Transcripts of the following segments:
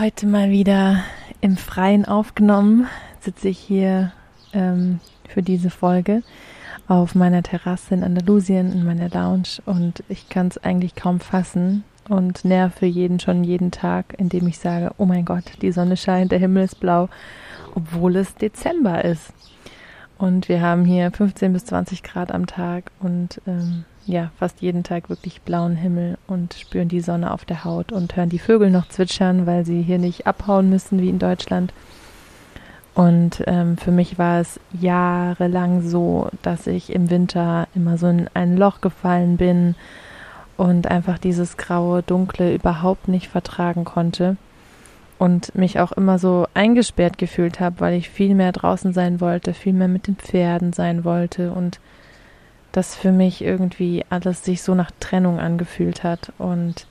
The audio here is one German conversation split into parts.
Heute mal wieder im Freien aufgenommen, sitze ich hier ähm, für diese Folge auf meiner Terrasse in Andalusien in meiner Lounge und ich kann es eigentlich kaum fassen und nerve jeden schon jeden Tag, indem ich sage, oh mein Gott, die Sonne scheint, der Himmel ist blau, obwohl es Dezember ist. Und wir haben hier 15 bis 20 Grad am Tag und ähm, ja, fast jeden Tag wirklich blauen Himmel und spüren die Sonne auf der Haut und hören die Vögel noch zwitschern, weil sie hier nicht abhauen müssen wie in Deutschland. Und ähm, für mich war es jahrelang so, dass ich im Winter immer so in ein Loch gefallen bin und einfach dieses graue, dunkle überhaupt nicht vertragen konnte und mich auch immer so eingesperrt gefühlt habe, weil ich viel mehr draußen sein wollte, viel mehr mit den Pferden sein wollte und das für mich irgendwie alles sich so nach Trennung angefühlt hat. Und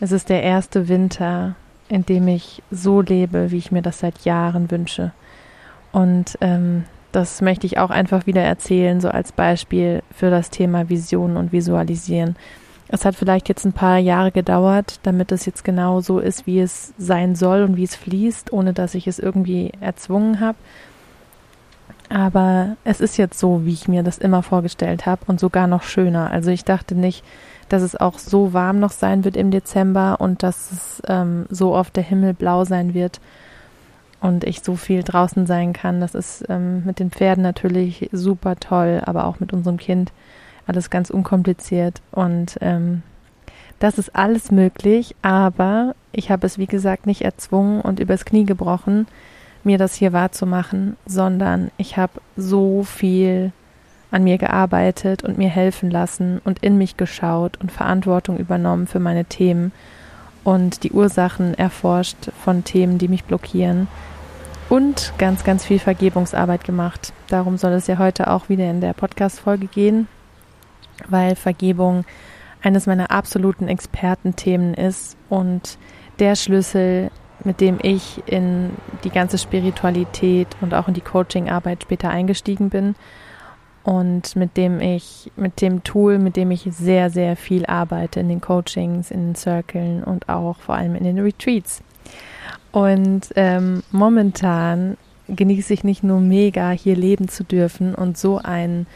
es ist der erste Winter, in dem ich so lebe, wie ich mir das seit Jahren wünsche. Und ähm, das möchte ich auch einfach wieder erzählen, so als Beispiel für das Thema Vision und Visualisieren. Es hat vielleicht jetzt ein paar Jahre gedauert, damit es jetzt genau so ist, wie es sein soll und wie es fließt, ohne dass ich es irgendwie erzwungen habe. Aber es ist jetzt so, wie ich mir das immer vorgestellt habe und sogar noch schöner. Also ich dachte nicht, dass es auch so warm noch sein wird im Dezember und dass es ähm, so oft der Himmel blau sein wird und ich so viel draußen sein kann. Das ist ähm, mit den Pferden natürlich super toll, aber auch mit unserem Kind alles ganz unkompliziert und ähm, das ist alles möglich, aber ich habe es wie gesagt nicht erzwungen und übers Knie gebrochen, mir das hier wahrzumachen, sondern ich habe so viel an mir gearbeitet und mir helfen lassen und in mich geschaut und Verantwortung übernommen für meine Themen und die Ursachen erforscht von Themen, die mich blockieren und ganz, ganz viel Vergebungsarbeit gemacht. Darum soll es ja heute auch wieder in der Podcast-Folge gehen weil Vergebung eines meiner absoluten Expertenthemen ist und der Schlüssel, mit dem ich in die ganze Spiritualität und auch in die Coachingarbeit später eingestiegen bin und mit dem ich, mit dem Tool, mit dem ich sehr, sehr viel arbeite in den Coachings, in den Circles und auch vor allem in den Retreats. Und ähm, momentan genieße ich nicht nur mega, hier leben zu dürfen und so ein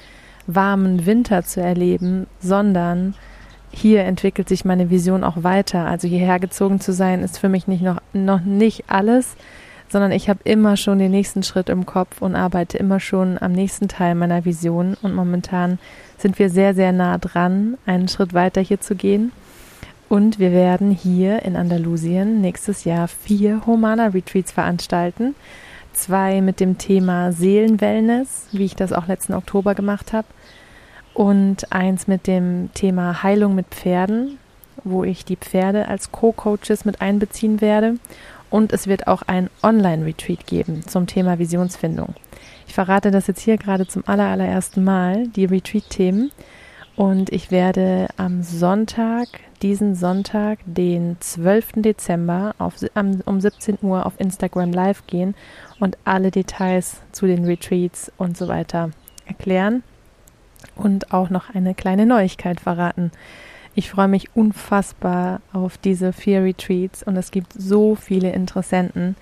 warmen Winter zu erleben, sondern hier entwickelt sich meine Vision auch weiter. Also hierher gezogen zu sein, ist für mich nicht noch, noch nicht alles, sondern ich habe immer schon den nächsten Schritt im Kopf und arbeite immer schon am nächsten Teil meiner Vision. Und momentan sind wir sehr, sehr nah dran, einen Schritt weiter hier zu gehen. Und wir werden hier in Andalusien nächstes Jahr vier Humana Retreats veranstalten zwei mit dem Thema Seelenwellness, wie ich das auch letzten Oktober gemacht habe, und eins mit dem Thema Heilung mit Pferden, wo ich die Pferde als Co-Coaches mit einbeziehen werde. Und es wird auch ein Online-Retreat geben zum Thema Visionsfindung. Ich verrate das jetzt hier gerade zum allerersten Mal, die Retreat-Themen. Und ich werde am Sonntag, diesen Sonntag, den 12. Dezember auf, um 17 Uhr auf Instagram live gehen und alle Details zu den Retreats und so weiter erklären und auch noch eine kleine Neuigkeit verraten. Ich freue mich unfassbar auf diese vier Retreats und es gibt so viele Interessenten,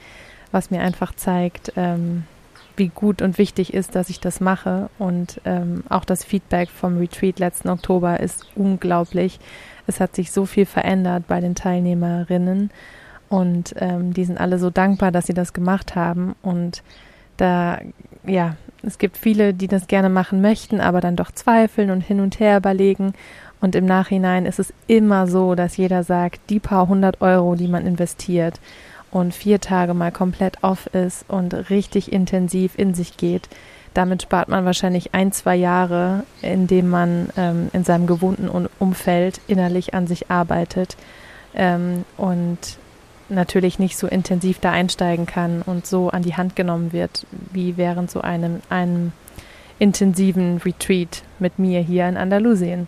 was mir einfach zeigt, ähm, wie gut und wichtig ist, dass ich das mache. Und ähm, auch das Feedback vom Retreat letzten Oktober ist unglaublich. Es hat sich so viel verändert bei den Teilnehmerinnen und ähm, die sind alle so dankbar, dass sie das gemacht haben. Und da, ja, es gibt viele, die das gerne machen möchten, aber dann doch zweifeln und hin und her überlegen. Und im Nachhinein ist es immer so, dass jeder sagt, die paar hundert Euro, die man investiert, und vier Tage mal komplett off ist und richtig intensiv in sich geht, Damit spart man wahrscheinlich ein, zwei Jahre, indem man ähm, in seinem gewohnten Umfeld innerlich an sich arbeitet ähm, und natürlich nicht so intensiv da einsteigen kann und so an die Hand genommen wird, wie während so einem, einem intensiven Retreat mit mir hier in Andalusien.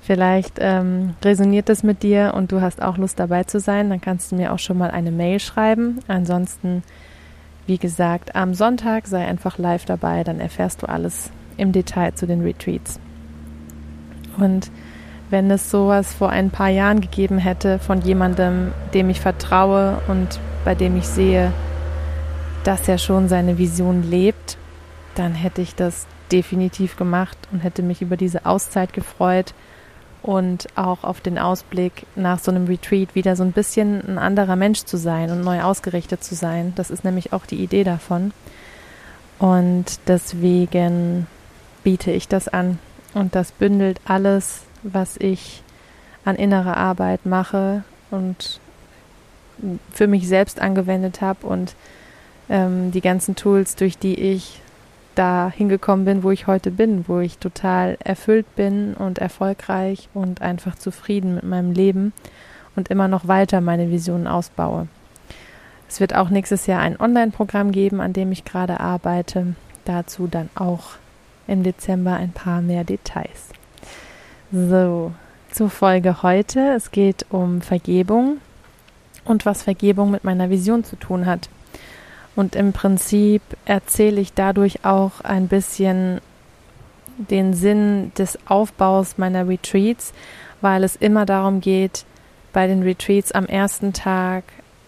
Vielleicht ähm, resoniert das mit dir und du hast auch Lust dabei zu sein, dann kannst du mir auch schon mal eine Mail schreiben. Ansonsten, wie gesagt, am Sonntag sei einfach live dabei, dann erfährst du alles im Detail zu den Retreats. Und wenn es sowas vor ein paar Jahren gegeben hätte von jemandem, dem ich vertraue und bei dem ich sehe, dass er schon seine Vision lebt, dann hätte ich das definitiv gemacht und hätte mich über diese Auszeit gefreut und auch auf den Ausblick nach so einem Retreat wieder so ein bisschen ein anderer Mensch zu sein und neu ausgerichtet zu sein. Das ist nämlich auch die Idee davon. Und deswegen biete ich das an. Und das bündelt alles, was ich an innerer Arbeit mache und für mich selbst angewendet habe und ähm, die ganzen Tools, durch die ich da hingekommen bin, wo ich heute bin, wo ich total erfüllt bin und erfolgreich und einfach zufrieden mit meinem Leben und immer noch weiter meine Visionen ausbaue. Es wird auch nächstes Jahr ein Online-Programm geben, an dem ich gerade arbeite. Dazu dann auch im Dezember ein paar mehr Details. So, zur Folge heute. Es geht um Vergebung und was Vergebung mit meiner Vision zu tun hat. Und im Prinzip erzähle ich dadurch auch ein bisschen den Sinn des Aufbaus meiner Retreats, weil es immer darum geht, bei den Retreats am ersten Tag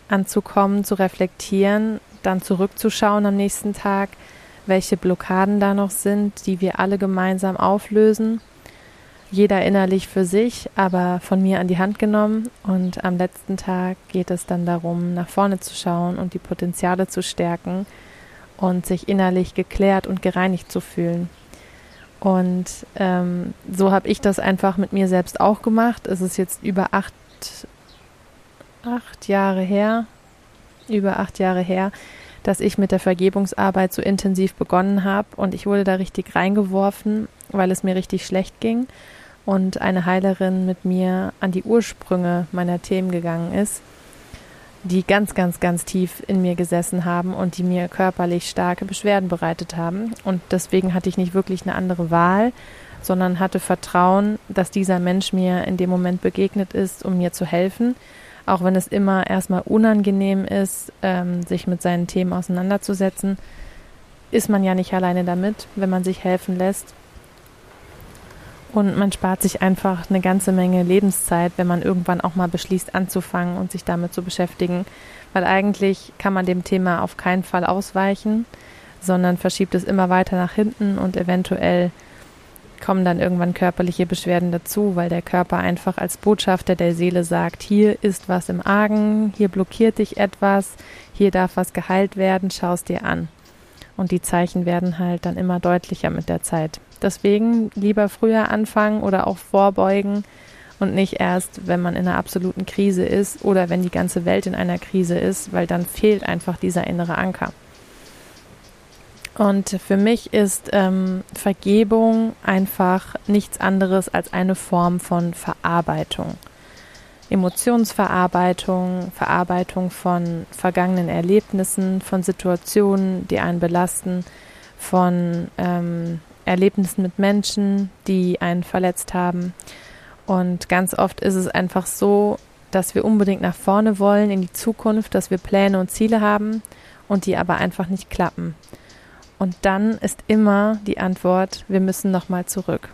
anzukommen, zu reflektieren, dann zurückzuschauen am nächsten Tag, welche Blockaden da noch sind, die wir alle gemeinsam auflösen jeder innerlich für sich, aber von mir an die Hand genommen. Und am letzten Tag geht es dann darum, nach vorne zu schauen und die Potenziale zu stärken und sich innerlich geklärt und gereinigt zu fühlen. Und ähm, so habe ich das einfach mit mir selbst auch gemacht. Es ist jetzt über acht, acht Jahre her, über acht Jahre her, dass ich mit der Vergebungsarbeit so intensiv begonnen habe. Und ich wurde da richtig reingeworfen, weil es mir richtig schlecht ging und eine Heilerin mit mir an die Ursprünge meiner Themen gegangen ist, die ganz, ganz, ganz tief in mir gesessen haben und die mir körperlich starke Beschwerden bereitet haben. Und deswegen hatte ich nicht wirklich eine andere Wahl, sondern hatte Vertrauen, dass dieser Mensch mir in dem Moment begegnet ist, um mir zu helfen. Auch wenn es immer erstmal unangenehm ist, ähm, sich mit seinen Themen auseinanderzusetzen, ist man ja nicht alleine damit, wenn man sich helfen lässt. Und man spart sich einfach eine ganze Menge Lebenszeit, wenn man irgendwann auch mal beschließt, anzufangen und sich damit zu beschäftigen. Weil eigentlich kann man dem Thema auf keinen Fall ausweichen, sondern verschiebt es immer weiter nach hinten und eventuell kommen dann irgendwann körperliche Beschwerden dazu, weil der Körper einfach als Botschafter der Seele sagt, hier ist was im Argen, hier blockiert dich etwas, hier darf was geheilt werden, schau es dir an. Und die Zeichen werden halt dann immer deutlicher mit der Zeit. Deswegen lieber früher anfangen oder auch vorbeugen und nicht erst, wenn man in einer absoluten Krise ist oder wenn die ganze Welt in einer Krise ist, weil dann fehlt einfach dieser innere Anker. Und für mich ist ähm, Vergebung einfach nichts anderes als eine Form von Verarbeitung. Emotionsverarbeitung, Verarbeitung von vergangenen Erlebnissen, von Situationen, die einen belasten, von ähm, Erlebnissen mit Menschen, die einen verletzt haben. Und ganz oft ist es einfach so, dass wir unbedingt nach vorne wollen in die Zukunft, dass wir Pläne und Ziele haben und die aber einfach nicht klappen. Und dann ist immer die Antwort, wir müssen nochmal zurück.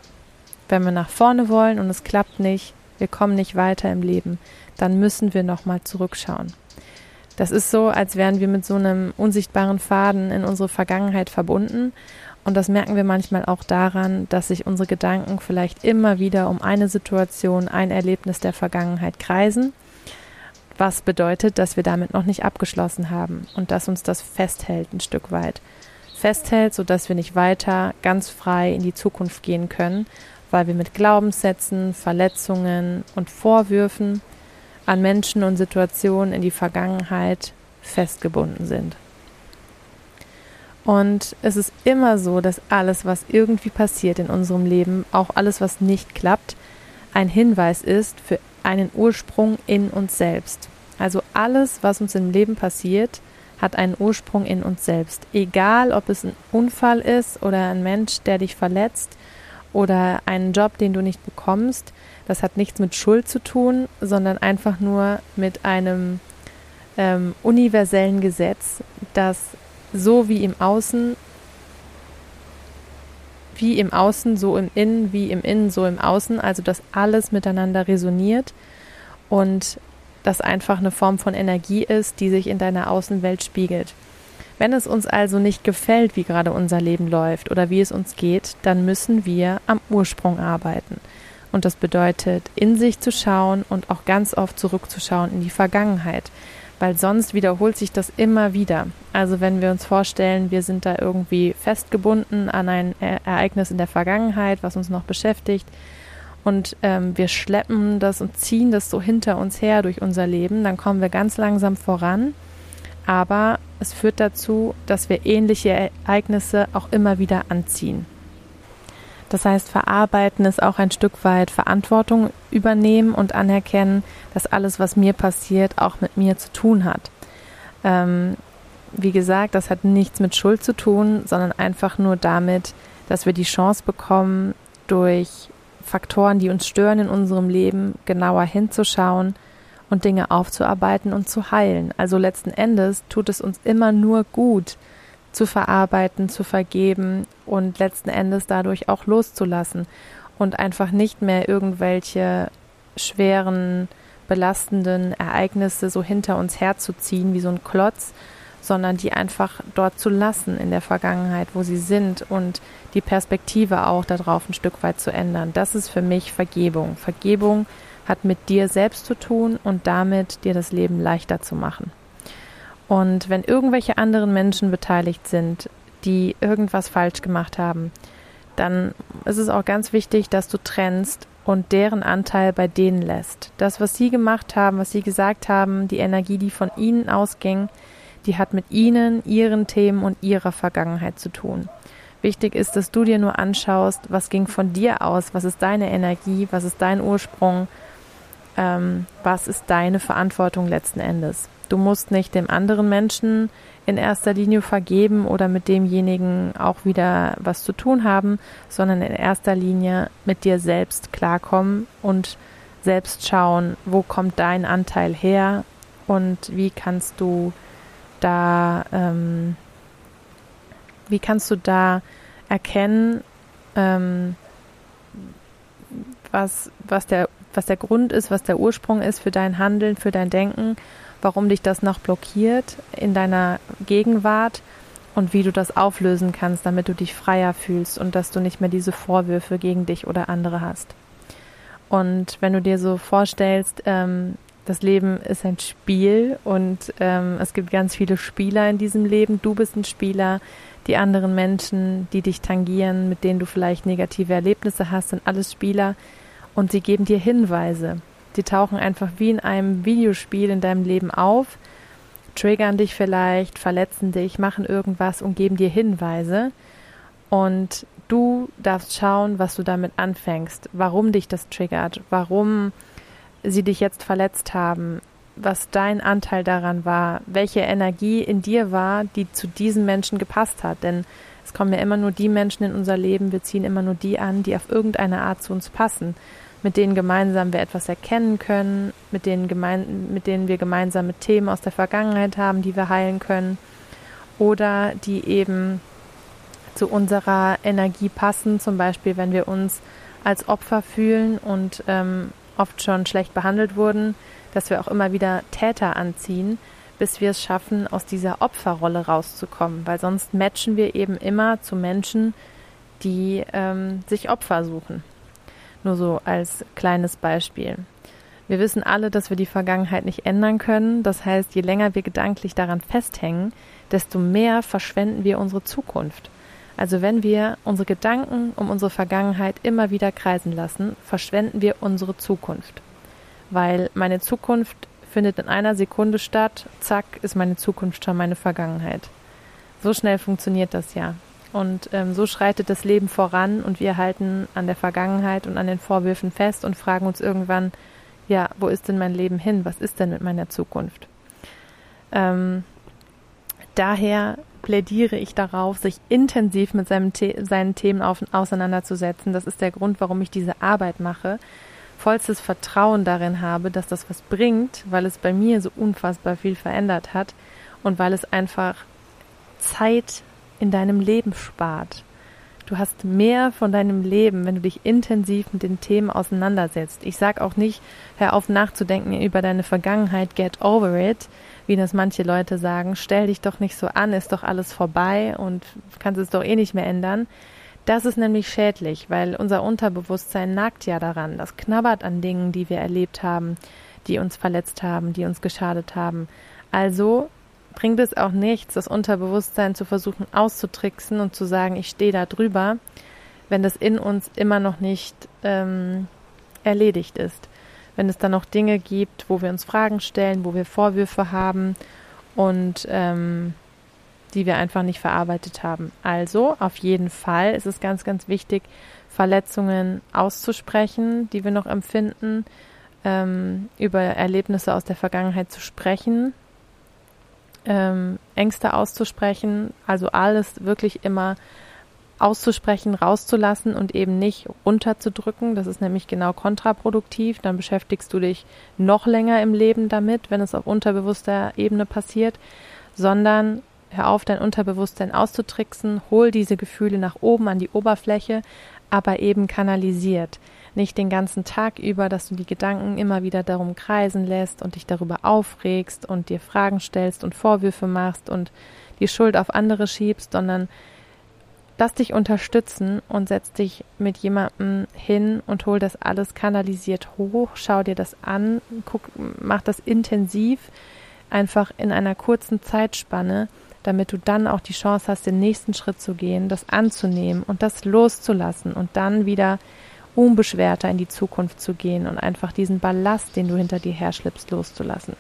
Wenn wir nach vorne wollen und es klappt nicht, wir kommen nicht weiter im Leben, dann müssen wir nochmal zurückschauen. Das ist so, als wären wir mit so einem unsichtbaren Faden in unsere Vergangenheit verbunden und das merken wir manchmal auch daran, dass sich unsere Gedanken vielleicht immer wieder um eine Situation, ein Erlebnis der Vergangenheit kreisen, was bedeutet, dass wir damit noch nicht abgeschlossen haben und dass uns das festhält ein Stück weit. Festhält, sodass wir nicht weiter ganz frei in die Zukunft gehen können, weil wir mit Glaubenssätzen, Verletzungen und Vorwürfen an Menschen und Situationen in die Vergangenheit festgebunden sind. Und es ist immer so, dass alles, was irgendwie passiert in unserem Leben, auch alles, was nicht klappt, ein Hinweis ist für einen Ursprung in uns selbst. Also alles, was uns im Leben passiert, hat einen Ursprung in uns selbst. Egal, ob es ein Unfall ist oder ein Mensch, der dich verletzt oder einen Job, den du nicht bekommst, das hat nichts mit Schuld zu tun, sondern einfach nur mit einem ähm, universellen Gesetz, das so wie im Außen, wie im Außen, so im Innen, wie im Innen, so im Außen, also dass alles miteinander resoniert und das einfach eine Form von Energie ist, die sich in deiner Außenwelt spiegelt. Wenn es uns also nicht gefällt, wie gerade unser Leben läuft oder wie es uns geht, dann müssen wir am Ursprung arbeiten. Und das bedeutet, in sich zu schauen und auch ganz oft zurückzuschauen in die Vergangenheit weil sonst wiederholt sich das immer wieder. Also wenn wir uns vorstellen, wir sind da irgendwie festgebunden an ein Ereignis in der Vergangenheit, was uns noch beschäftigt, und ähm, wir schleppen das und ziehen das so hinter uns her durch unser Leben, dann kommen wir ganz langsam voran. Aber es führt dazu, dass wir ähnliche Ereignisse auch immer wieder anziehen. Das heißt, verarbeiten ist auch ein Stück weit Verantwortung übernehmen und anerkennen, dass alles, was mir passiert, auch mit mir zu tun hat. Ähm, wie gesagt, das hat nichts mit Schuld zu tun, sondern einfach nur damit, dass wir die Chance bekommen, durch Faktoren, die uns stören in unserem Leben, genauer hinzuschauen und Dinge aufzuarbeiten und zu heilen. Also letzten Endes tut es uns immer nur gut, zu verarbeiten, zu vergeben und letzten Endes dadurch auch loszulassen und einfach nicht mehr irgendwelche schweren, belastenden Ereignisse so hinter uns herzuziehen wie so ein Klotz, sondern die einfach dort zu lassen in der Vergangenheit, wo sie sind und die Perspektive auch darauf ein Stück weit zu ändern. Das ist für mich Vergebung. Vergebung hat mit dir selbst zu tun und damit dir das Leben leichter zu machen. Und wenn irgendwelche anderen Menschen beteiligt sind, die irgendwas falsch gemacht haben, dann ist es auch ganz wichtig, dass du trennst und deren Anteil bei denen lässt. Das, was sie gemacht haben, was sie gesagt haben, die Energie, die von ihnen ausging, die hat mit ihnen, ihren Themen und ihrer Vergangenheit zu tun. Wichtig ist, dass du dir nur anschaust, was ging von dir aus, was ist deine Energie, was ist dein Ursprung, ähm, was ist deine Verantwortung letzten Endes. Du musst nicht dem anderen Menschen in erster Linie vergeben oder mit demjenigen auch wieder was zu tun haben, sondern in erster Linie mit dir selbst klarkommen und selbst schauen, wo kommt dein Anteil her und wie kannst du da, ähm, wie kannst du da erkennen, ähm, was, was, der, was der Grund ist, was der Ursprung ist für dein Handeln, für dein Denken warum dich das noch blockiert in deiner Gegenwart und wie du das auflösen kannst, damit du dich freier fühlst und dass du nicht mehr diese Vorwürfe gegen dich oder andere hast. Und wenn du dir so vorstellst, ähm, das Leben ist ein Spiel und ähm, es gibt ganz viele Spieler in diesem Leben. Du bist ein Spieler, die anderen Menschen, die dich tangieren, mit denen du vielleicht negative Erlebnisse hast, sind alles Spieler und sie geben dir Hinweise. Die tauchen einfach wie in einem Videospiel in deinem Leben auf, triggern dich vielleicht, verletzen dich, machen irgendwas und geben dir Hinweise. Und du darfst schauen, was du damit anfängst, warum dich das triggert, warum sie dich jetzt verletzt haben, was dein Anteil daran war, welche Energie in dir war, die zu diesen Menschen gepasst hat. Denn es kommen ja immer nur die Menschen in unser Leben, wir ziehen immer nur die an, die auf irgendeine Art zu uns passen mit denen gemeinsam wir etwas erkennen können, mit denen, gemein, mit denen wir gemeinsame Themen aus der Vergangenheit haben, die wir heilen können oder die eben zu unserer Energie passen, zum Beispiel wenn wir uns als Opfer fühlen und ähm, oft schon schlecht behandelt wurden, dass wir auch immer wieder Täter anziehen, bis wir es schaffen, aus dieser Opferrolle rauszukommen, weil sonst matchen wir eben immer zu Menschen, die ähm, sich Opfer suchen. Nur so als kleines Beispiel. Wir wissen alle, dass wir die Vergangenheit nicht ändern können. Das heißt, je länger wir gedanklich daran festhängen, desto mehr verschwenden wir unsere Zukunft. Also wenn wir unsere Gedanken um unsere Vergangenheit immer wieder kreisen lassen, verschwenden wir unsere Zukunft. Weil meine Zukunft findet in einer Sekunde statt, zack, ist meine Zukunft schon meine Vergangenheit. So schnell funktioniert das ja. Und ähm, so schreitet das Leben voran und wir halten an der Vergangenheit und an den Vorwürfen fest und fragen uns irgendwann, ja, wo ist denn mein Leben hin? Was ist denn mit meiner Zukunft? Ähm, daher plädiere ich darauf, sich intensiv mit seinem The seinen Themen auseinanderzusetzen. Das ist der Grund, warum ich diese Arbeit mache. Vollstes Vertrauen darin habe, dass das was bringt, weil es bei mir so unfassbar viel verändert hat und weil es einfach Zeit in deinem Leben spart. Du hast mehr von deinem Leben, wenn du dich intensiv mit den Themen auseinandersetzt. Ich sag auch nicht, hör auf nachzudenken über deine Vergangenheit, get over it, wie das manche Leute sagen. Stell dich doch nicht so an, ist doch alles vorbei und kannst es doch eh nicht mehr ändern. Das ist nämlich schädlich, weil unser Unterbewusstsein nagt ja daran. Das knabbert an Dingen, die wir erlebt haben, die uns verletzt haben, die uns geschadet haben. Also bringt es auch nichts, das Unterbewusstsein zu versuchen auszutricksen und zu sagen, ich stehe da drüber, wenn das in uns immer noch nicht ähm, erledigt ist. Wenn es dann noch Dinge gibt, wo wir uns Fragen stellen, wo wir Vorwürfe haben und ähm, die wir einfach nicht verarbeitet haben. Also auf jeden Fall ist es ganz, ganz wichtig, Verletzungen auszusprechen, die wir noch empfinden, ähm, über Erlebnisse aus der Vergangenheit zu sprechen, ähm, Ängste auszusprechen, also alles wirklich immer auszusprechen, rauszulassen und eben nicht runterzudrücken. Das ist nämlich genau kontraproduktiv. Dann beschäftigst du dich noch länger im Leben damit, wenn es auf unterbewusster Ebene passiert, sondern hör auf, dein Unterbewusstsein auszutricksen, hol diese Gefühle nach oben an die Oberfläche, aber eben kanalisiert nicht den ganzen Tag über, dass du die Gedanken immer wieder darum kreisen lässt und dich darüber aufregst und dir Fragen stellst und Vorwürfe machst und die Schuld auf andere schiebst, sondern lass dich unterstützen und setz dich mit jemandem hin und hol das alles kanalisiert hoch, schau dir das an, guck, mach das intensiv, einfach in einer kurzen Zeitspanne, damit du dann auch die Chance hast, den nächsten Schritt zu gehen, das anzunehmen und das loszulassen und dann wieder unbeschwerter in die Zukunft zu gehen und einfach diesen Ballast, den du hinter dir herschleppst, loszulassen.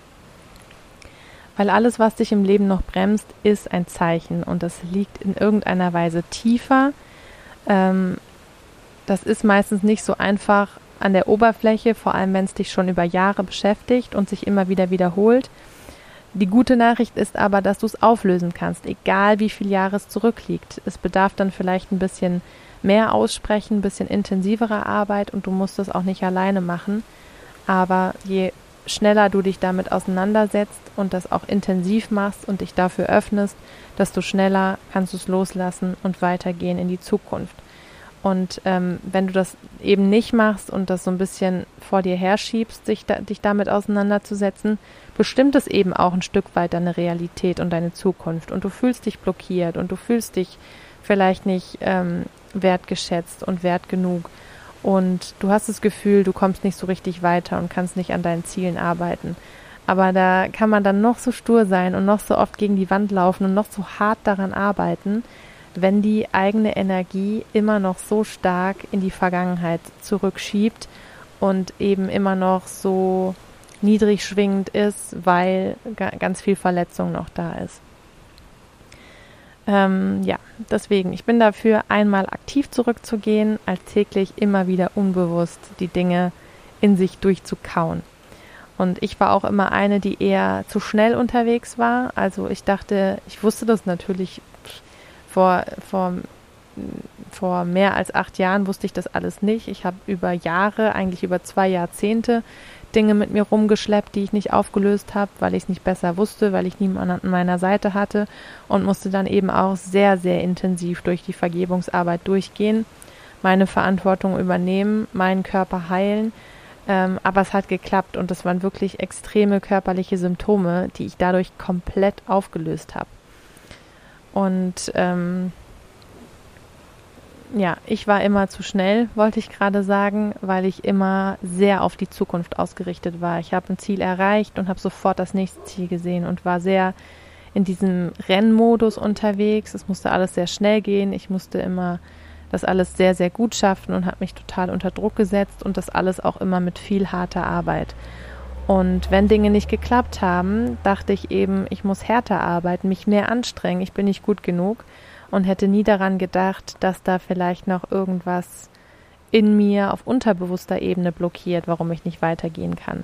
Weil alles, was dich im Leben noch bremst, ist ein Zeichen und das liegt in irgendeiner Weise tiefer. Ähm, das ist meistens nicht so einfach an der Oberfläche, vor allem wenn es dich schon über Jahre beschäftigt und sich immer wieder wiederholt. Die gute Nachricht ist aber, dass du es auflösen kannst, egal wie viel Jahre es zurückliegt. Es bedarf dann vielleicht ein bisschen mehr aussprechen, ein bisschen intensivere Arbeit und du musst es auch nicht alleine machen. Aber je schneller du dich damit auseinandersetzt und das auch intensiv machst und dich dafür öffnest, desto schneller kannst du es loslassen und weitergehen in die Zukunft. Und ähm, wenn du das eben nicht machst und das so ein bisschen vor dir herschiebst, sich da, dich damit auseinanderzusetzen, bestimmt es eben auch ein Stück weit deine Realität und deine Zukunft. Und du fühlst dich blockiert und du fühlst dich vielleicht nicht ähm, wertgeschätzt und wert genug. Und du hast das Gefühl, du kommst nicht so richtig weiter und kannst nicht an deinen Zielen arbeiten. Aber da kann man dann noch so stur sein und noch so oft gegen die Wand laufen und noch so hart daran arbeiten, wenn die eigene Energie immer noch so stark in die Vergangenheit zurückschiebt und eben immer noch so niedrig schwingend ist, weil ganz viel Verletzung noch da ist. Ähm, ja, deswegen, ich bin dafür, einmal aktiv zurückzugehen, als täglich immer wieder unbewusst die Dinge in sich durchzukauen. Und ich war auch immer eine, die eher zu schnell unterwegs war. Also ich dachte, ich wusste das natürlich vor, vor, vor mehr als acht Jahren wusste ich das alles nicht. Ich habe über Jahre, eigentlich über zwei Jahrzehnte, Dinge mit mir rumgeschleppt, die ich nicht aufgelöst habe, weil ich es nicht besser wusste, weil ich niemanden an meiner Seite hatte und musste dann eben auch sehr, sehr intensiv durch die Vergebungsarbeit durchgehen, meine Verantwortung übernehmen, meinen Körper heilen. Ähm, aber es hat geklappt und es waren wirklich extreme körperliche Symptome, die ich dadurch komplett aufgelöst habe. Und ähm, ja, ich war immer zu schnell, wollte ich gerade sagen, weil ich immer sehr auf die Zukunft ausgerichtet war. Ich habe ein Ziel erreicht und habe sofort das nächste Ziel gesehen und war sehr in diesem Rennmodus unterwegs. Es musste alles sehr schnell gehen. Ich musste immer das alles sehr, sehr gut schaffen und habe mich total unter Druck gesetzt und das alles auch immer mit viel harter Arbeit. Und wenn Dinge nicht geklappt haben, dachte ich eben, ich muss härter arbeiten, mich mehr anstrengen, ich bin nicht gut genug und hätte nie daran gedacht, dass da vielleicht noch irgendwas in mir auf unterbewusster Ebene blockiert, warum ich nicht weitergehen kann.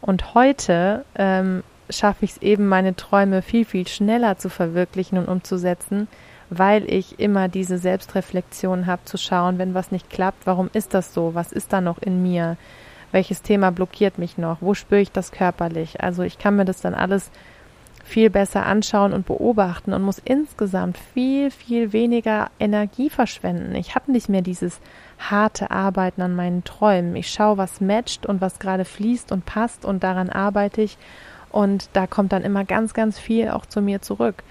Und heute ähm, schaffe ich es eben, meine Träume viel, viel schneller zu verwirklichen und umzusetzen, weil ich immer diese Selbstreflexion habe, zu schauen, wenn was nicht klappt, warum ist das so? Was ist da noch in mir? Welches Thema blockiert mich noch? Wo spüre ich das körperlich? Also ich kann mir das dann alles viel besser anschauen und beobachten und muss insgesamt viel, viel weniger Energie verschwenden. Ich habe nicht mehr dieses harte Arbeiten an meinen Träumen. Ich schaue, was matcht und was gerade fließt und passt und daran arbeite ich. Und da kommt dann immer ganz, ganz viel auch zu mir zurück.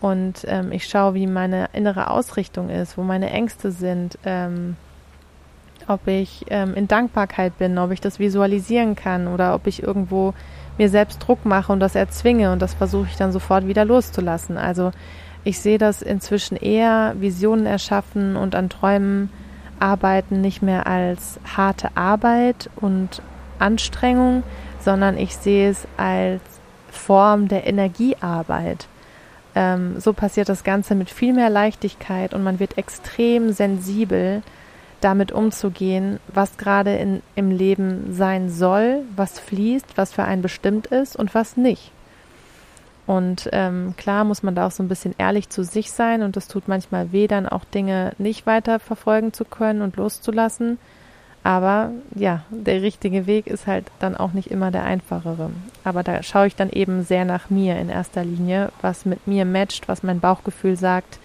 Und ähm, ich schaue, wie meine innere Ausrichtung ist, wo meine Ängste sind, ähm, ob ich ähm, in Dankbarkeit bin, ob ich das visualisieren kann oder ob ich irgendwo mir selbst Druck mache und das erzwinge und das versuche ich dann sofort wieder loszulassen. Also ich sehe das inzwischen eher Visionen erschaffen und an Träumen arbeiten nicht mehr als harte Arbeit und Anstrengung, sondern ich sehe es als Form der Energiearbeit. Ähm, so passiert das Ganze mit viel mehr Leichtigkeit und man wird extrem sensibel damit umzugehen, was gerade in, im Leben sein soll, was fließt, was für einen bestimmt ist und was nicht. Und ähm, klar muss man da auch so ein bisschen ehrlich zu sich sein und es tut manchmal weh, dann auch Dinge nicht weiter verfolgen zu können und loszulassen. Aber ja, der richtige Weg ist halt dann auch nicht immer der einfachere. Aber da schaue ich dann eben sehr nach mir in erster Linie, was mit mir matcht, was mein Bauchgefühl sagt,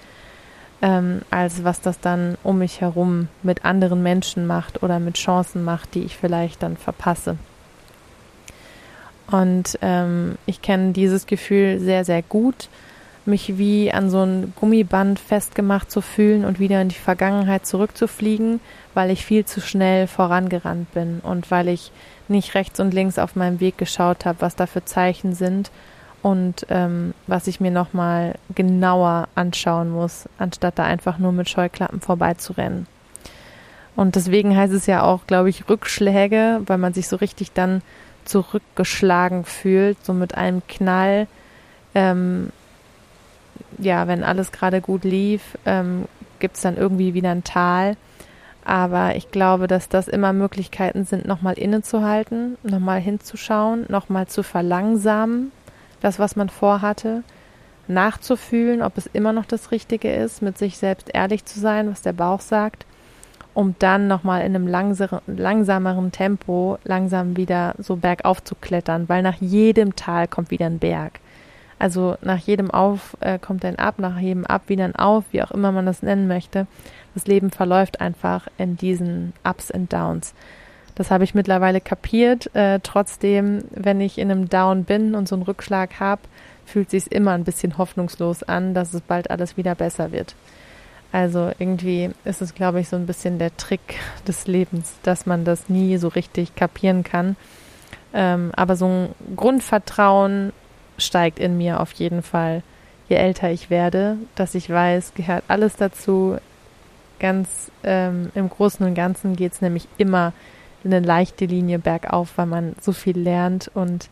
ähm, als was das dann um mich herum mit anderen Menschen macht oder mit Chancen macht, die ich vielleicht dann verpasse. Und ähm, ich kenne dieses Gefühl sehr, sehr gut, mich wie an so ein Gummiband festgemacht zu fühlen und wieder in die Vergangenheit zurückzufliegen, weil ich viel zu schnell vorangerannt bin und weil ich nicht rechts und links auf meinem Weg geschaut habe, was da für Zeichen sind und ähm, was ich mir nochmal genauer anschauen muss, anstatt da einfach nur mit Scheuklappen vorbeizurennen. Und deswegen heißt es ja auch, glaube ich, Rückschläge, weil man sich so richtig dann zurückgeschlagen fühlt, so mit einem Knall. Ähm, ja, wenn alles gerade gut lief, ähm, gibt es dann irgendwie wieder ein Tal. Aber ich glaube, dass das immer Möglichkeiten sind, nochmal innezuhalten, nochmal hinzuschauen, nochmal zu verlangsamen, das, was man vorhatte, nachzufühlen, ob es immer noch das Richtige ist, mit sich selbst ehrlich zu sein, was der Bauch sagt, um dann nochmal in einem langsameren Tempo langsam wieder so bergauf zu klettern, weil nach jedem Tal kommt wieder ein Berg. Also nach jedem Auf äh, kommt ein Ab, nach jedem Ab wieder ein Auf, wie auch immer man das nennen möchte. Das Leben verläuft einfach in diesen Ups und Downs. Das habe ich mittlerweile kapiert. Äh, trotzdem, wenn ich in einem Down bin und so einen Rückschlag habe, fühlt sich immer ein bisschen hoffnungslos an, dass es bald alles wieder besser wird. Also irgendwie ist es, glaube ich, so ein bisschen der Trick des Lebens, dass man das nie so richtig kapieren kann. Ähm, aber so ein Grundvertrauen steigt in mir auf jeden Fall, je älter ich werde, dass ich weiß, gehört alles dazu. Ganz ähm, im Großen und Ganzen geht es nämlich immer eine leichte Linie bergauf, weil man so viel lernt und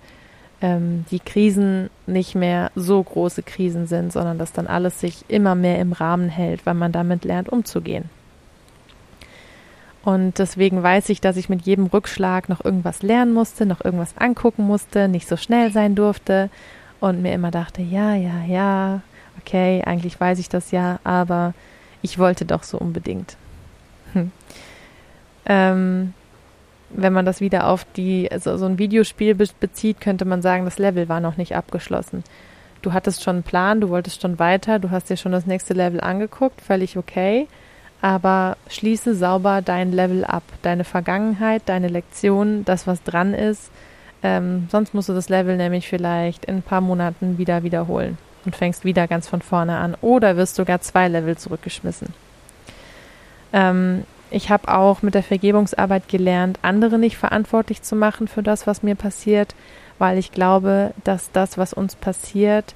ähm, die Krisen nicht mehr so große Krisen sind, sondern dass dann alles sich immer mehr im Rahmen hält, weil man damit lernt umzugehen. Und deswegen weiß ich, dass ich mit jedem Rückschlag noch irgendwas lernen musste, noch irgendwas angucken musste, nicht so schnell sein durfte und mir immer dachte, ja, ja, ja, okay, eigentlich weiß ich das ja, aber ich wollte doch so unbedingt. Hm. Ähm, wenn man das wieder auf die, also so ein Videospiel bezieht, könnte man sagen, das Level war noch nicht abgeschlossen. Du hattest schon einen Plan, du wolltest schon weiter, du hast dir schon das nächste Level angeguckt, völlig okay. Aber schließe sauber dein Level ab, deine Vergangenheit, deine Lektion, das, was dran ist. Ähm, sonst musst du das Level nämlich vielleicht in ein paar Monaten wieder wiederholen und fängst wieder ganz von vorne an. Oder wirst sogar zwei Level zurückgeschmissen. Ähm, ich habe auch mit der Vergebungsarbeit gelernt, andere nicht verantwortlich zu machen für das, was mir passiert, weil ich glaube, dass das, was uns passiert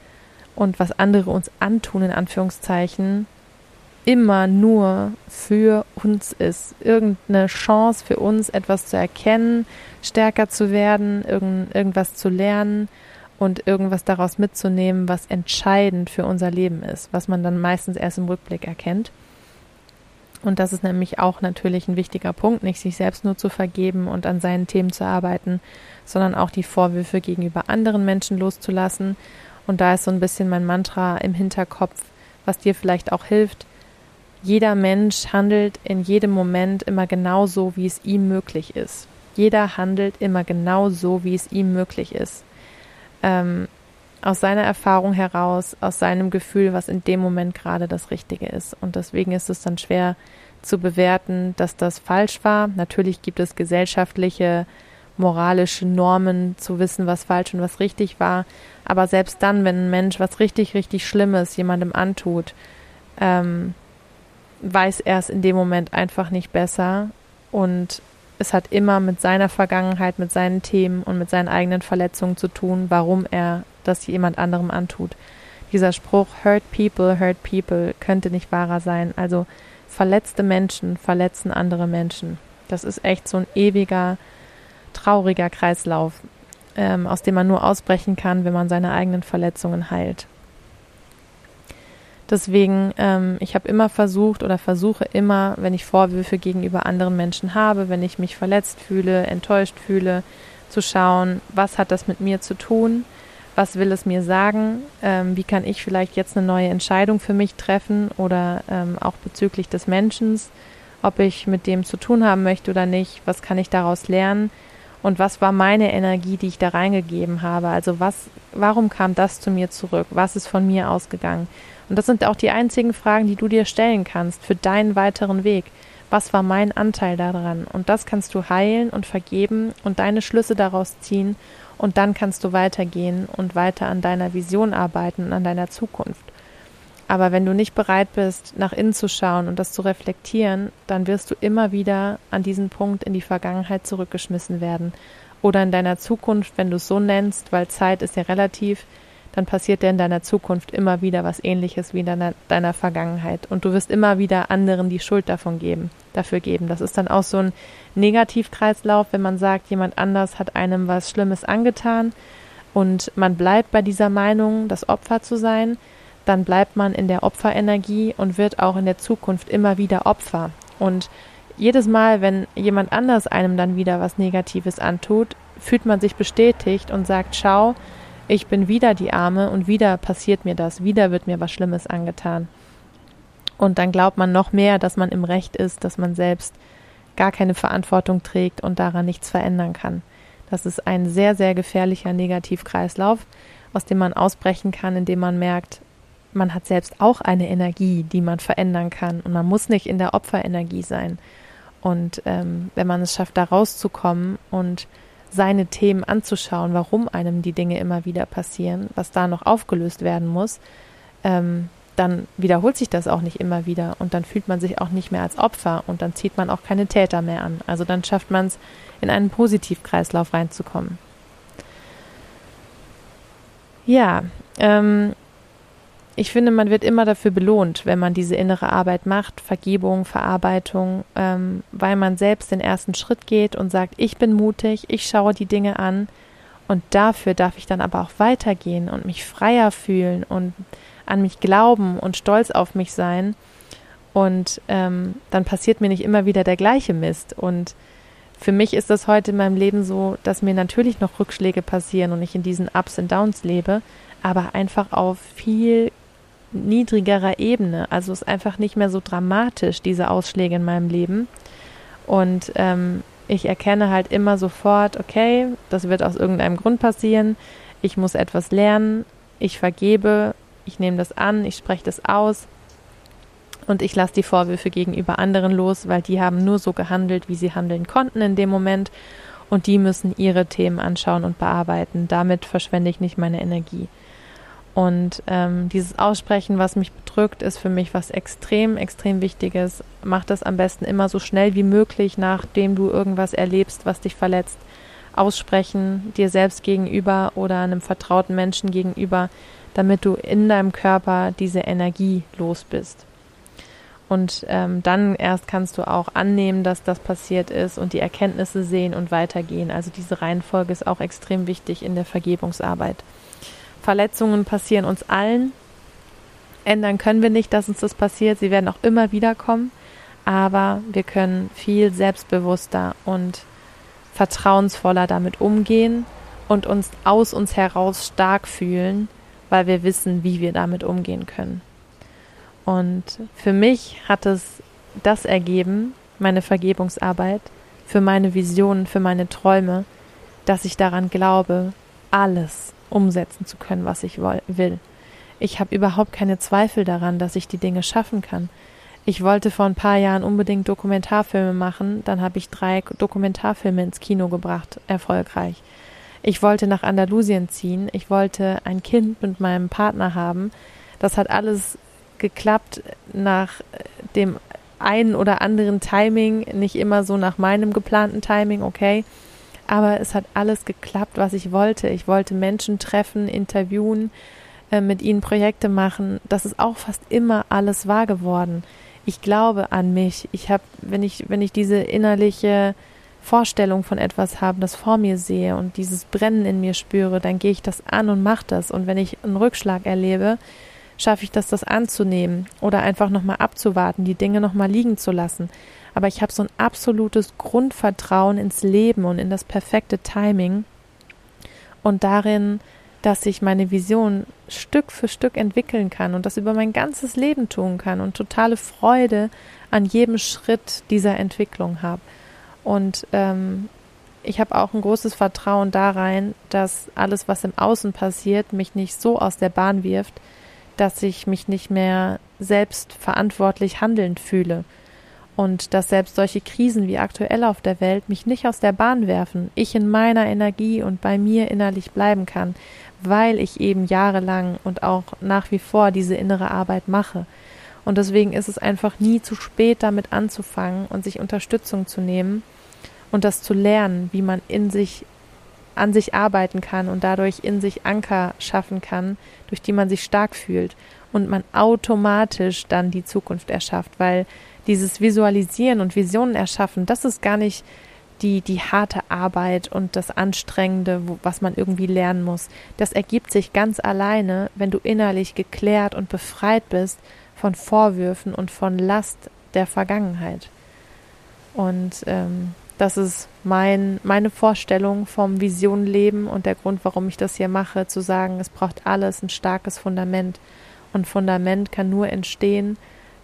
und was andere uns antun, in Anführungszeichen, immer nur für uns ist. Irgendeine Chance für uns, etwas zu erkennen, stärker zu werden, irgend, irgendwas zu lernen und irgendwas daraus mitzunehmen, was entscheidend für unser Leben ist, was man dann meistens erst im Rückblick erkennt. Und das ist nämlich auch natürlich ein wichtiger Punkt, nicht sich selbst nur zu vergeben und an seinen Themen zu arbeiten, sondern auch die Vorwürfe gegenüber anderen Menschen loszulassen. Und da ist so ein bisschen mein Mantra im Hinterkopf, was dir vielleicht auch hilft. Jeder Mensch handelt in jedem Moment immer genau so, wie es ihm möglich ist. Jeder handelt immer genau so, wie es ihm möglich ist. Ähm, aus seiner Erfahrung heraus, aus seinem Gefühl, was in dem Moment gerade das Richtige ist. Und deswegen ist es dann schwer zu bewerten, dass das falsch war. Natürlich gibt es gesellschaftliche, moralische Normen zu wissen, was falsch und was richtig war. Aber selbst dann, wenn ein Mensch was richtig, richtig Schlimmes jemandem antut, ähm, weiß er es in dem Moment einfach nicht besser. Und es hat immer mit seiner Vergangenheit, mit seinen Themen und mit seinen eigenen Verletzungen zu tun, warum er das jemand anderem antut. Dieser Spruch Hurt people, hurt people könnte nicht wahrer sein. Also verletzte Menschen verletzen andere Menschen. Das ist echt so ein ewiger, trauriger Kreislauf, ähm, aus dem man nur ausbrechen kann, wenn man seine eigenen Verletzungen heilt. Deswegen, ähm, ich habe immer versucht oder versuche immer, wenn ich Vorwürfe gegenüber anderen Menschen habe, wenn ich mich verletzt fühle, enttäuscht fühle, zu schauen, was hat das mit mir zu tun, was will es mir sagen, ähm, wie kann ich vielleicht jetzt eine neue Entscheidung für mich treffen oder ähm, auch bezüglich des Menschen, ob ich mit dem zu tun haben möchte oder nicht, was kann ich daraus lernen? Und was war meine Energie, die ich da reingegeben habe, also was, warum kam das zu mir zurück, was ist von mir ausgegangen? Und das sind auch die einzigen Fragen, die du dir stellen kannst für deinen weiteren Weg. Was war mein Anteil daran? Und das kannst du heilen und vergeben und deine Schlüsse daraus ziehen und dann kannst du weitergehen und weiter an deiner Vision arbeiten und an deiner Zukunft. Aber wenn du nicht bereit bist, nach innen zu schauen und das zu reflektieren, dann wirst du immer wieder an diesen Punkt in die Vergangenheit zurückgeschmissen werden. Oder in deiner Zukunft, wenn du es so nennst, weil Zeit ist ja relativ, dann passiert dir in deiner Zukunft immer wieder was ähnliches wie in deiner, deiner Vergangenheit. Und du wirst immer wieder anderen die Schuld davon geben, dafür geben. Das ist dann auch so ein Negativkreislauf, wenn man sagt, jemand anders hat einem was Schlimmes angetan und man bleibt bei dieser Meinung, das Opfer zu sein, dann bleibt man in der Opferenergie und wird auch in der Zukunft immer wieder Opfer. Und jedes Mal, wenn jemand anders einem dann wieder was Negatives antut, fühlt man sich bestätigt und sagt, schau, ich bin wieder die Arme und wieder passiert mir das, wieder wird mir was Schlimmes angetan. Und dann glaubt man noch mehr, dass man im Recht ist, dass man selbst gar keine Verantwortung trägt und daran nichts verändern kann. Das ist ein sehr, sehr gefährlicher Negativkreislauf, aus dem man ausbrechen kann, indem man merkt, man hat selbst auch eine Energie, die man verändern kann und man muss nicht in der Opferenergie sein. Und ähm, wenn man es schafft, da rauszukommen und seine Themen anzuschauen, warum einem die Dinge immer wieder passieren, was da noch aufgelöst werden muss, ähm, dann wiederholt sich das auch nicht immer wieder und dann fühlt man sich auch nicht mehr als Opfer und dann zieht man auch keine Täter mehr an. Also dann schafft man es, in einen Positivkreislauf reinzukommen. Ja, ähm, ich finde, man wird immer dafür belohnt, wenn man diese innere Arbeit macht, Vergebung, Verarbeitung, ähm, weil man selbst den ersten Schritt geht und sagt, ich bin mutig, ich schaue die Dinge an und dafür darf ich dann aber auch weitergehen und mich freier fühlen und an mich glauben und stolz auf mich sein. Und ähm, dann passiert mir nicht immer wieder der gleiche Mist. Und für mich ist das heute in meinem Leben so, dass mir natürlich noch Rückschläge passieren und ich in diesen Ups und Downs lebe, aber einfach auf viel niedrigerer Ebene. Also ist einfach nicht mehr so dramatisch, diese Ausschläge in meinem Leben. Und ähm, ich erkenne halt immer sofort, okay, das wird aus irgendeinem Grund passieren. Ich muss etwas lernen. Ich vergebe. Ich nehme das an. Ich spreche das aus. Und ich lasse die Vorwürfe gegenüber anderen los, weil die haben nur so gehandelt, wie sie handeln konnten in dem Moment. Und die müssen ihre Themen anschauen und bearbeiten. Damit verschwende ich nicht meine Energie. Und ähm, dieses Aussprechen, was mich bedrückt, ist für mich was extrem, extrem Wichtiges. Mach das am besten immer so schnell wie möglich, nachdem du irgendwas erlebst, was dich verletzt. Aussprechen, dir selbst gegenüber oder einem vertrauten Menschen gegenüber, damit du in deinem Körper diese Energie los bist. Und ähm, dann erst kannst du auch annehmen, dass das passiert ist und die Erkenntnisse sehen und weitergehen. Also diese Reihenfolge ist auch extrem wichtig in der Vergebungsarbeit. Verletzungen passieren uns allen. Ändern können wir nicht, dass uns das passiert. Sie werden auch immer wieder kommen. Aber wir können viel selbstbewusster und vertrauensvoller damit umgehen und uns aus uns heraus stark fühlen, weil wir wissen, wie wir damit umgehen können. Und für mich hat es das ergeben, meine Vergebungsarbeit, für meine Visionen, für meine Träume, dass ich daran glaube, alles umsetzen zu können, was ich will. Ich habe überhaupt keine Zweifel daran, dass ich die Dinge schaffen kann. Ich wollte vor ein paar Jahren unbedingt Dokumentarfilme machen, dann habe ich drei Dokumentarfilme ins Kino gebracht, erfolgreich. Ich wollte nach Andalusien ziehen, ich wollte ein Kind mit meinem Partner haben. Das hat alles geklappt nach dem einen oder anderen Timing, nicht immer so nach meinem geplanten Timing, okay. Aber es hat alles geklappt, was ich wollte. Ich wollte Menschen treffen, interviewen, äh, mit ihnen Projekte machen. Das ist auch fast immer alles wahr geworden. Ich glaube an mich. Ich habe, wenn ich, wenn ich diese innerliche Vorstellung von etwas habe, das vor mir sehe und dieses Brennen in mir spüre, dann gehe ich das an und mache das. Und wenn ich einen Rückschlag erlebe, schaffe ich das, das anzunehmen oder einfach nochmal abzuwarten, die Dinge nochmal liegen zu lassen. Aber ich habe so ein absolutes Grundvertrauen ins Leben und in das perfekte Timing und darin, dass ich meine Vision Stück für Stück entwickeln kann und das über mein ganzes Leben tun kann und totale Freude an jedem Schritt dieser Entwicklung habe. Und ähm, ich habe auch ein großes Vertrauen da rein, dass alles, was im Außen passiert, mich nicht so aus der Bahn wirft, dass ich mich nicht mehr selbst verantwortlich handelnd fühle und dass selbst solche Krisen wie aktuell auf der Welt mich nicht aus der Bahn werfen, ich in meiner Energie und bei mir innerlich bleiben kann, weil ich eben jahrelang und auch nach wie vor diese innere Arbeit mache. Und deswegen ist es einfach nie zu spät, damit anzufangen und sich Unterstützung zu nehmen und das zu lernen, wie man in sich an sich arbeiten kann und dadurch in sich Anker schaffen kann, durch die man sich stark fühlt und man automatisch dann die Zukunft erschafft, weil dieses Visualisieren und Visionen erschaffen, das ist gar nicht die, die harte Arbeit und das Anstrengende, wo, was man irgendwie lernen muss. Das ergibt sich ganz alleine, wenn du innerlich geklärt und befreit bist von Vorwürfen und von Last der Vergangenheit. Und ähm, das ist mein, meine Vorstellung vom Visionenleben und der Grund, warum ich das hier mache, zu sagen, es braucht alles ein starkes Fundament. Und Fundament kann nur entstehen,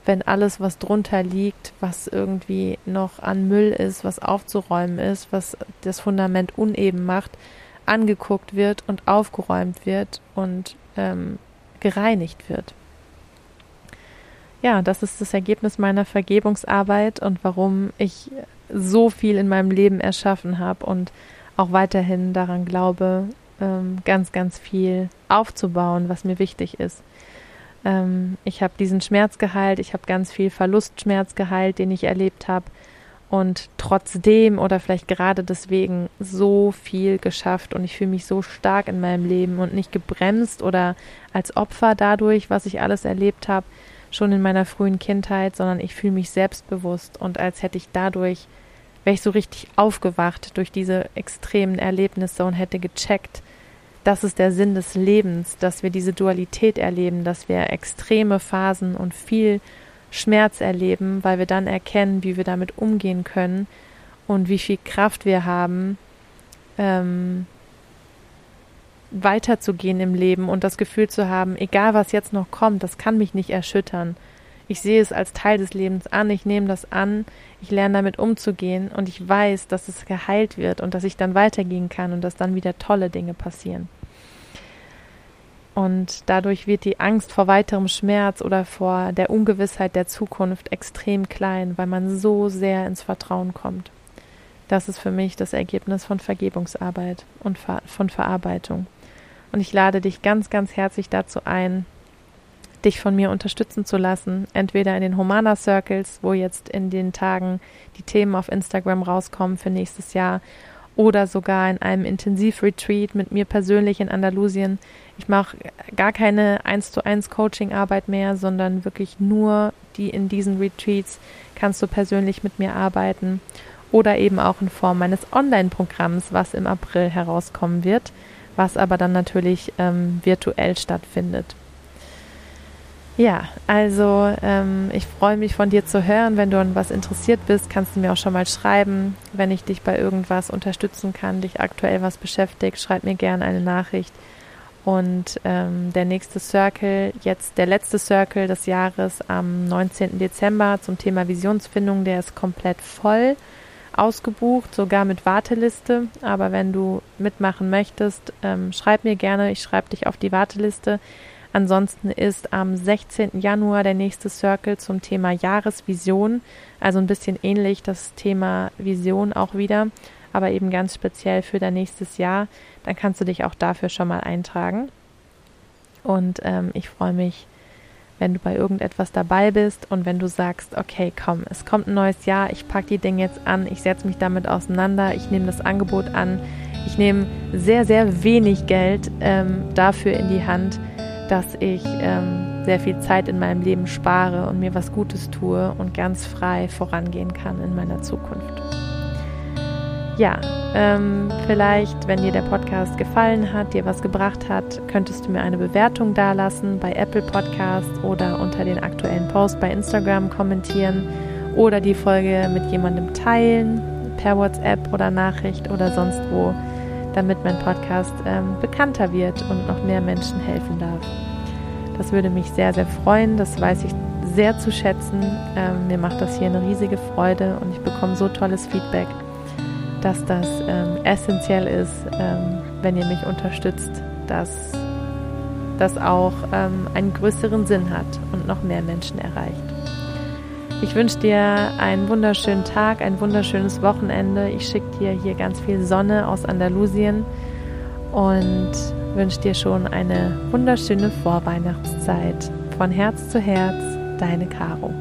wenn alles, was drunter liegt, was irgendwie noch an Müll ist, was aufzuräumen ist, was das Fundament uneben macht, angeguckt wird und aufgeräumt wird und ähm, gereinigt wird. Ja, das ist das Ergebnis meiner Vergebungsarbeit und warum ich so viel in meinem Leben erschaffen habe und auch weiterhin daran glaube, ähm, ganz, ganz viel aufzubauen, was mir wichtig ist. Ähm, ich habe diesen Schmerz geheilt, ich habe ganz viel Verlustschmerz geheilt, den ich erlebt habe. Und trotzdem oder vielleicht gerade deswegen so viel geschafft und ich fühle mich so stark in meinem Leben und nicht gebremst oder als Opfer dadurch, was ich alles erlebt habe, schon in meiner frühen Kindheit, sondern ich fühle mich selbstbewusst und als hätte ich dadurch wäre ich so richtig aufgewacht durch diese extremen Erlebnisse und hätte gecheckt, das ist der Sinn des Lebens, dass wir diese Dualität erleben, dass wir extreme Phasen und viel Schmerz erleben, weil wir dann erkennen, wie wir damit umgehen können und wie viel Kraft wir haben, ähm, weiterzugehen im Leben und das Gefühl zu haben, egal was jetzt noch kommt, das kann mich nicht erschüttern. Ich sehe es als Teil des Lebens an, ich nehme das an, ich lerne damit umzugehen und ich weiß, dass es geheilt wird und dass ich dann weitergehen kann und dass dann wieder tolle Dinge passieren. Und dadurch wird die Angst vor weiterem Schmerz oder vor der Ungewissheit der Zukunft extrem klein, weil man so sehr ins Vertrauen kommt. Das ist für mich das Ergebnis von Vergebungsarbeit und von Verarbeitung. Und ich lade dich ganz, ganz herzlich dazu ein, dich von mir unterstützen zu lassen, entweder in den Humana Circles, wo jetzt in den Tagen die Themen auf Instagram rauskommen für nächstes Jahr, oder sogar in einem Intensivretreat mit mir persönlich in Andalusien. Ich mache gar keine 1 zu 1 Coaching-Arbeit mehr, sondern wirklich nur die in diesen Retreats kannst du persönlich mit mir arbeiten oder eben auch in Form meines Online-Programms, was im April herauskommen wird, was aber dann natürlich ähm, virtuell stattfindet. Ja, also ähm, ich freue mich von dir zu hören. Wenn du an was interessiert bist, kannst du mir auch schon mal schreiben. Wenn ich dich bei irgendwas unterstützen kann, dich aktuell was beschäftigt, schreib mir gerne eine Nachricht. Und ähm, der nächste Circle, jetzt der letzte Circle des Jahres am 19. Dezember zum Thema Visionsfindung, der ist komplett voll ausgebucht, sogar mit Warteliste. Aber wenn du mitmachen möchtest, ähm, schreib mir gerne. Ich schreibe dich auf die Warteliste. Ansonsten ist am 16. Januar der nächste Circle zum Thema Jahresvision, also ein bisschen ähnlich das Thema Vision auch wieder, aber eben ganz speziell für dein nächstes Jahr. Dann kannst du dich auch dafür schon mal eintragen. Und ähm, ich freue mich, wenn du bei irgendetwas dabei bist und wenn du sagst, okay, komm, es kommt ein neues Jahr, ich packe die Dinge jetzt an, ich setze mich damit auseinander, ich nehme das Angebot an, ich nehme sehr, sehr wenig Geld ähm, dafür in die Hand, dass ich ähm, sehr viel Zeit in meinem Leben spare und mir was Gutes tue und ganz frei vorangehen kann in meiner Zukunft. Ja, ähm, vielleicht, wenn dir der Podcast gefallen hat, dir was gebracht hat, könntest du mir eine Bewertung dalassen bei Apple Podcast oder unter den aktuellen Post bei Instagram kommentieren oder die Folge mit jemandem teilen per WhatsApp oder Nachricht oder sonst wo damit mein Podcast ähm, bekannter wird und noch mehr Menschen helfen darf. Das würde mich sehr, sehr freuen. Das weiß ich sehr zu schätzen. Ähm, mir macht das hier eine riesige Freude und ich bekomme so tolles Feedback, dass das ähm, essentiell ist, ähm, wenn ihr mich unterstützt, dass das auch ähm, einen größeren Sinn hat und noch mehr Menschen erreicht. Ich wünsche dir einen wunderschönen Tag, ein wunderschönes Wochenende. Ich schicke dir hier ganz viel Sonne aus Andalusien und wünsche dir schon eine wunderschöne Vorweihnachtszeit. Von Herz zu Herz, deine Caro.